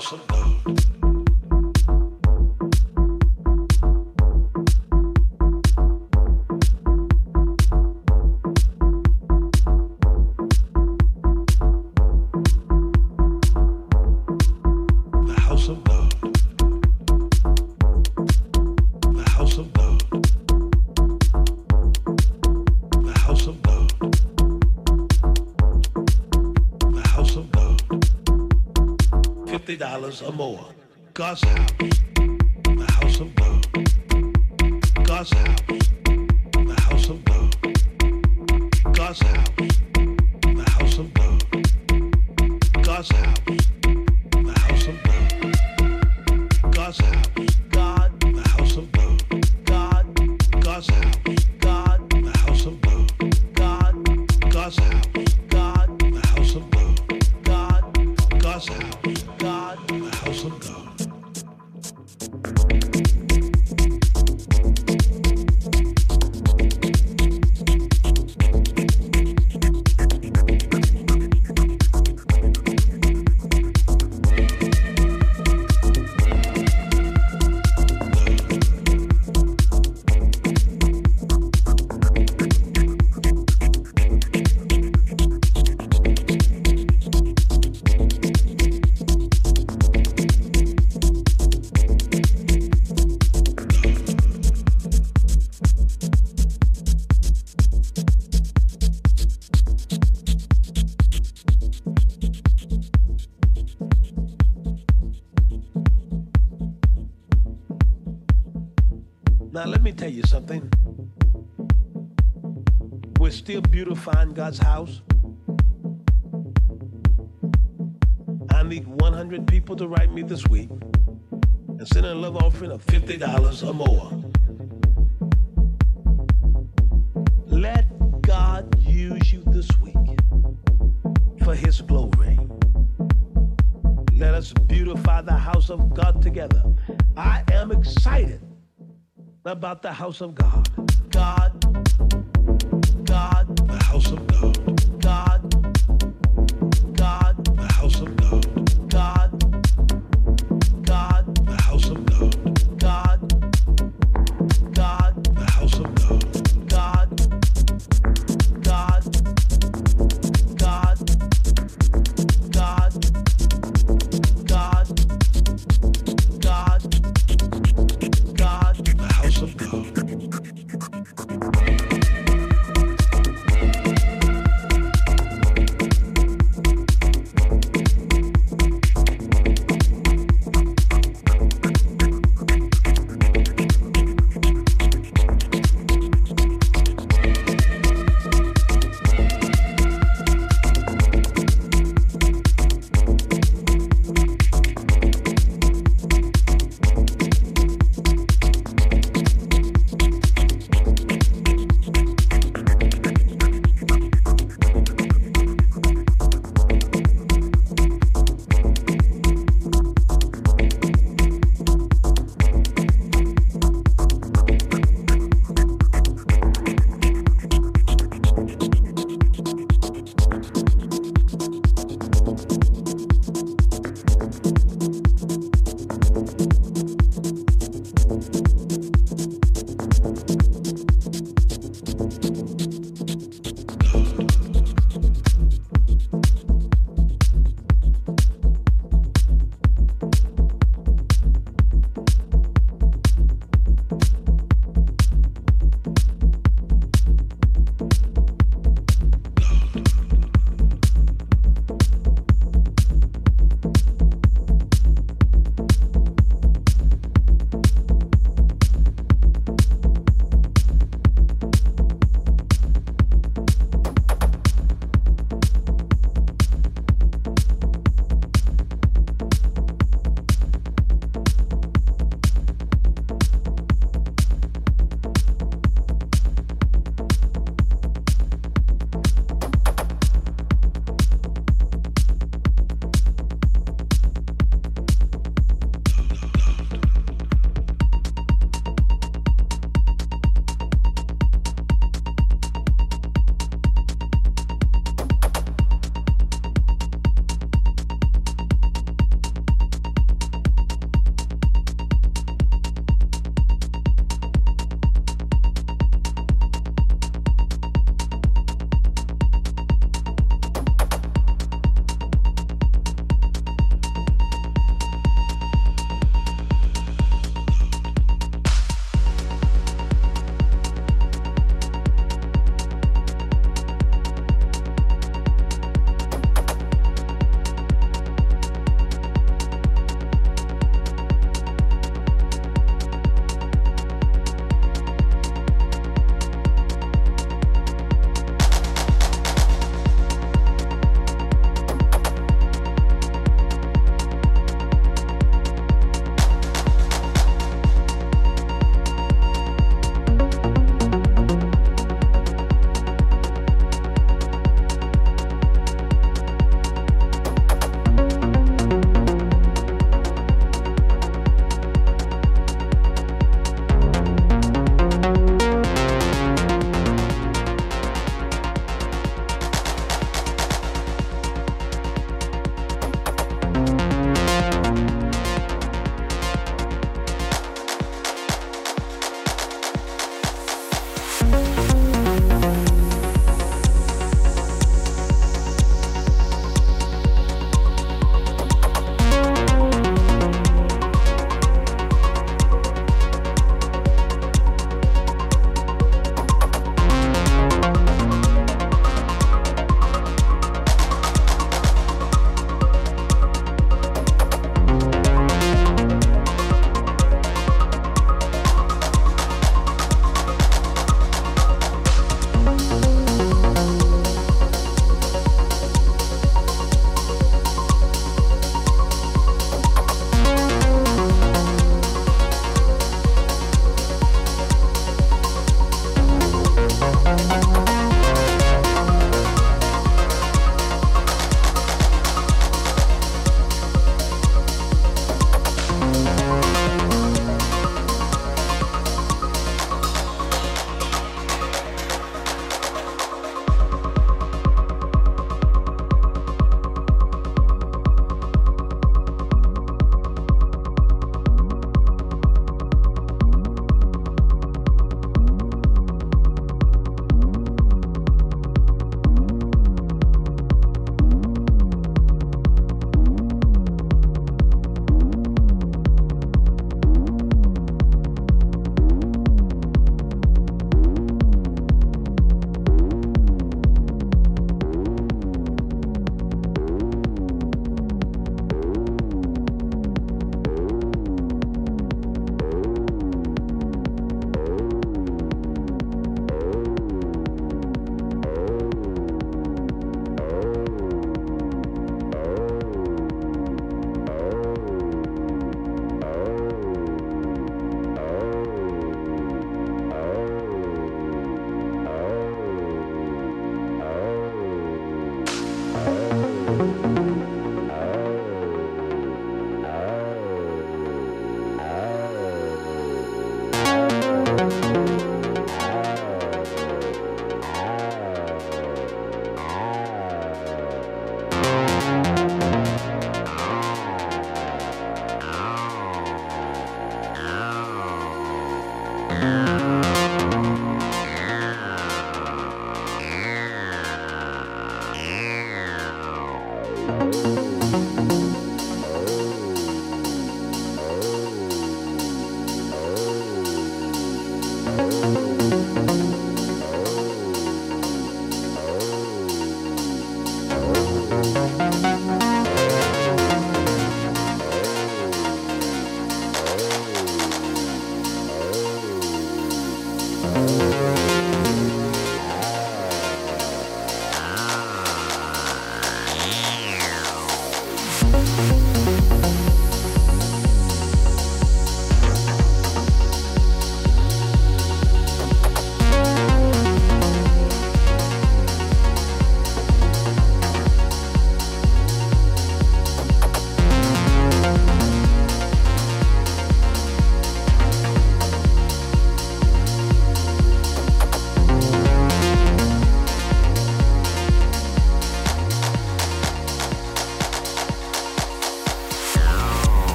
special need. dollars or more. God's Howard. about the house of God.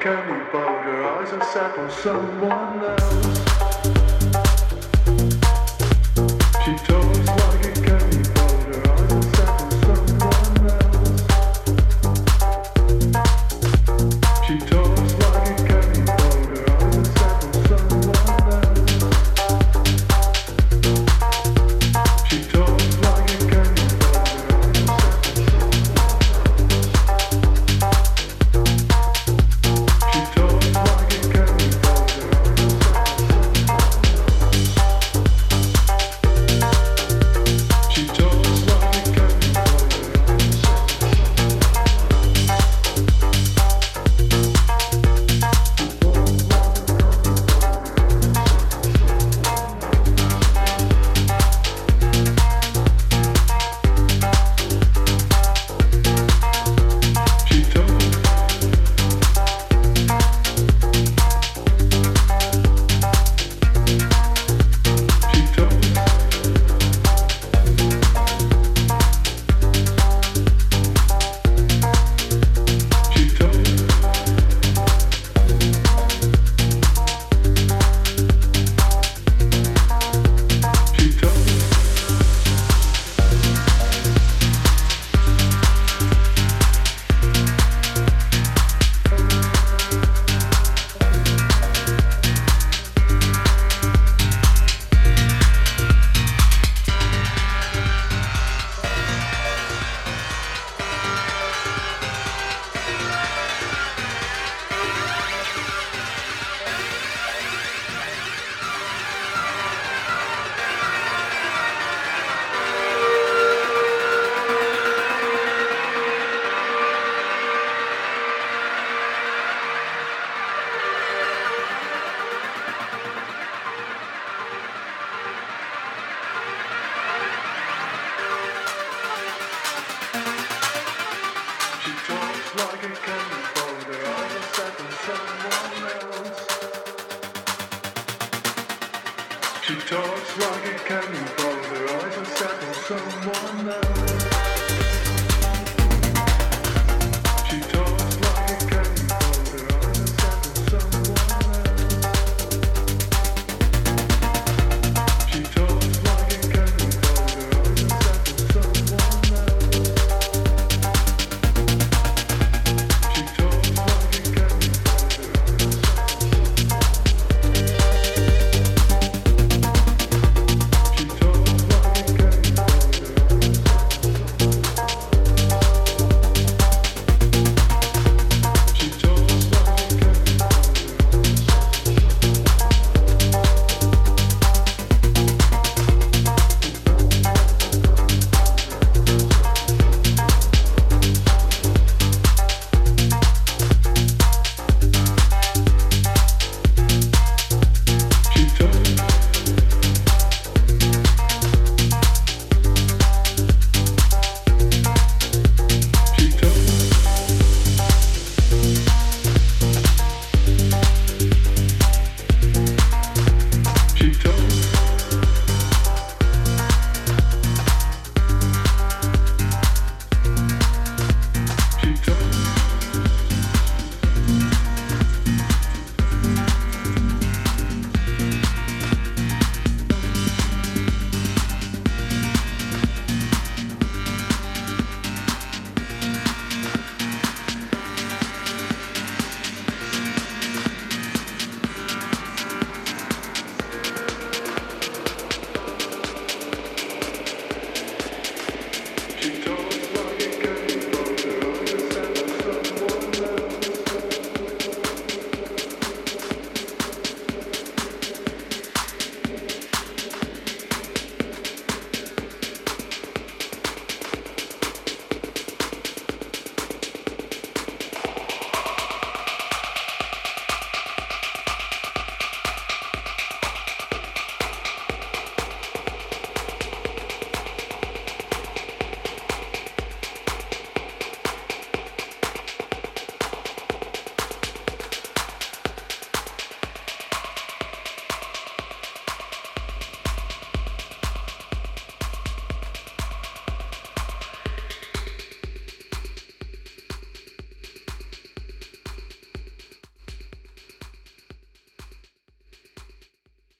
Like a cannonball, her eyes are set on someone else.